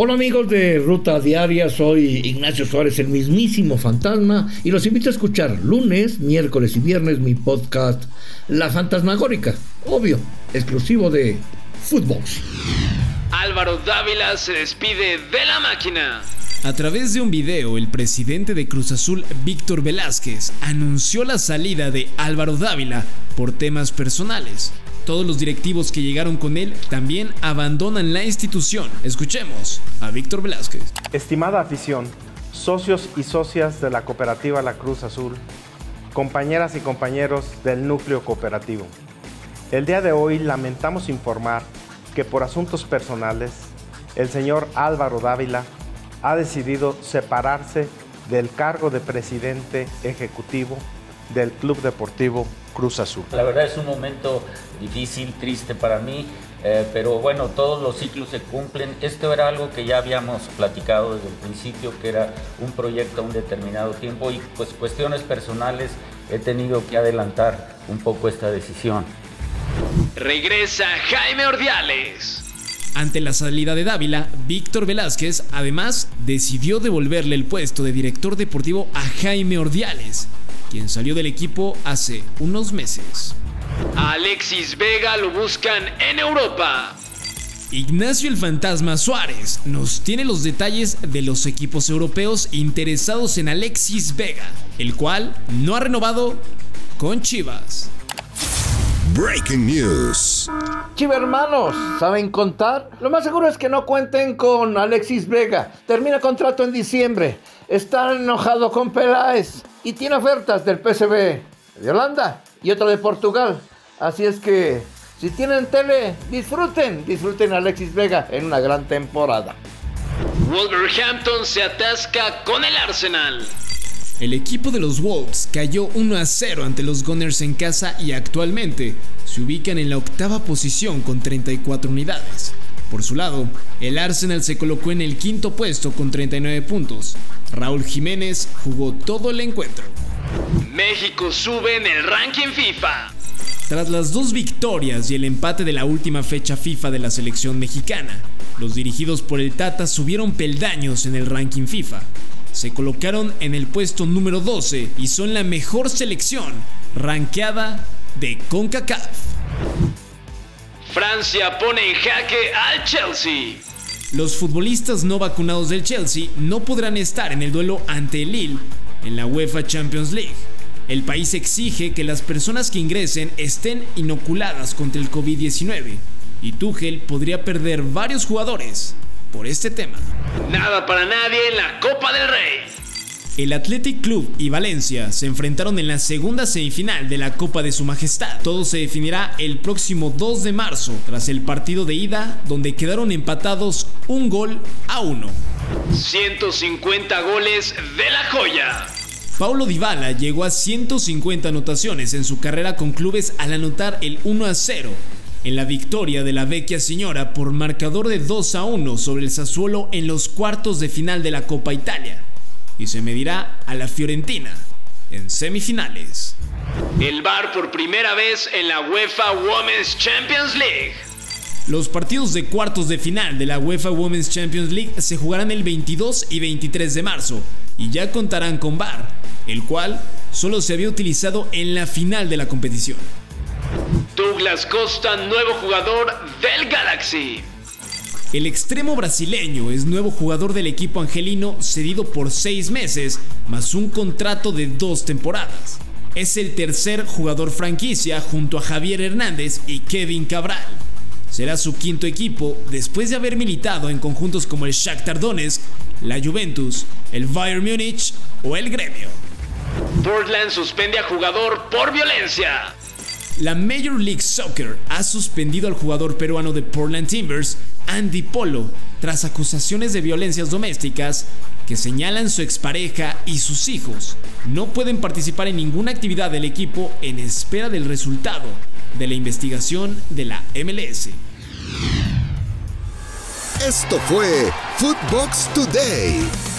Hola amigos de Ruta Diaria, soy Ignacio Suárez, el mismísimo fantasma, y los invito a escuchar lunes, miércoles y viernes mi podcast La Fantasmagórica, obvio, exclusivo de Footbox. Álvaro Dávila se despide de la máquina. A través de un video, el presidente de Cruz Azul, Víctor Velázquez, anunció la salida de Álvaro Dávila por temas personales. Todos los directivos que llegaron con él también abandonan la institución. Escuchemos a Víctor Velázquez. Estimada afición, socios y socias de la cooperativa La Cruz Azul, compañeras y compañeros del núcleo cooperativo. El día de hoy lamentamos informar que por asuntos personales, el señor Álvaro Dávila ha decidido separarse del cargo de presidente ejecutivo del Club Deportivo Cruz Azul. La verdad es un momento difícil, triste para mí, eh, pero bueno, todos los ciclos se cumplen. Esto era algo que ya habíamos platicado desde el principio, que era un proyecto a un determinado tiempo y pues cuestiones personales he tenido que adelantar un poco esta decisión. Regresa Jaime Ordiales. Ante la salida de Dávila, Víctor Velázquez además decidió devolverle el puesto de director deportivo a Jaime Ordiales, quien salió del equipo hace unos meses. Alexis Vega lo buscan en Europa. Ignacio el Fantasma Suárez nos tiene los detalles de los equipos europeos interesados en Alexis Vega, el cual no ha renovado con Chivas. Breaking News. Chiva hermanos, ¿saben contar? Lo más seguro es que no cuenten con Alexis Vega. Termina contrato en diciembre. Está enojado con Peláez y tiene ofertas del PSV de Holanda y otro de Portugal. Así es que si tienen tele, disfruten, disfruten a Alexis Vega en una gran temporada. Wolverhampton se atasca con el Arsenal. El equipo de los Wolves cayó 1 a 0 ante los Gunners en casa y actualmente se ubican en la octava posición con 34 unidades. Por su lado, el Arsenal se colocó en el quinto puesto con 39 puntos. Raúl Jiménez jugó todo el encuentro. México sube en el ranking FIFA. Tras las dos victorias y el empate de la última fecha FIFA de la selección mexicana, los dirigidos por el Tata subieron peldaños en el ranking FIFA. Se colocaron en el puesto número 12 y son la mejor selección ranqueada de CONCACAF. Francia pone en jaque al Chelsea. Los futbolistas no vacunados del Chelsea no podrán estar en el duelo ante el Lille en la UEFA Champions League. El país exige que las personas que ingresen estén inoculadas contra el COVID-19 y Tuchel podría perder varios jugadores por este tema. Nada para nadie en la Copa del Rey. El Athletic Club y Valencia se enfrentaron en la segunda semifinal de la Copa de Su Majestad. Todo se definirá el próximo 2 de marzo, tras el partido de ida, donde quedaron empatados un gol a uno. 150 goles de la joya. Paulo Dybala llegó a 150 anotaciones en su carrera con clubes al anotar el 1 a 0 en la victoria de la Vecchia Señora por marcador de 2 a 1 sobre el Sassuolo en los cuartos de final de la Copa Italia y se medirá a la Fiorentina en semifinales. El Bar por primera vez en la UEFA Women's Champions League. Los partidos de cuartos de final de la UEFA Women's Champions League se jugarán el 22 y 23 de marzo y ya contarán con VAR, el cual solo se había utilizado en la final de la competición. Douglas Costa, nuevo jugador del Galaxy. El extremo brasileño es nuevo jugador del equipo angelino cedido por seis meses, más un contrato de dos temporadas. Es el tercer jugador franquicia junto a Javier Hernández y Kevin Cabral. Será su quinto equipo después de haber militado en conjuntos como el Shakhtar Donetsk, la Juventus, el Bayern Múnich o el Gremio. Portland suspende a jugador por violencia. La Major League Soccer ha suspendido al jugador peruano de Portland Timbers, Andy Polo, tras acusaciones de violencias domésticas que señalan su expareja y sus hijos. No pueden participar en ninguna actividad del equipo en espera del resultado de la investigación de la MLS. Esto fue Footbox Today.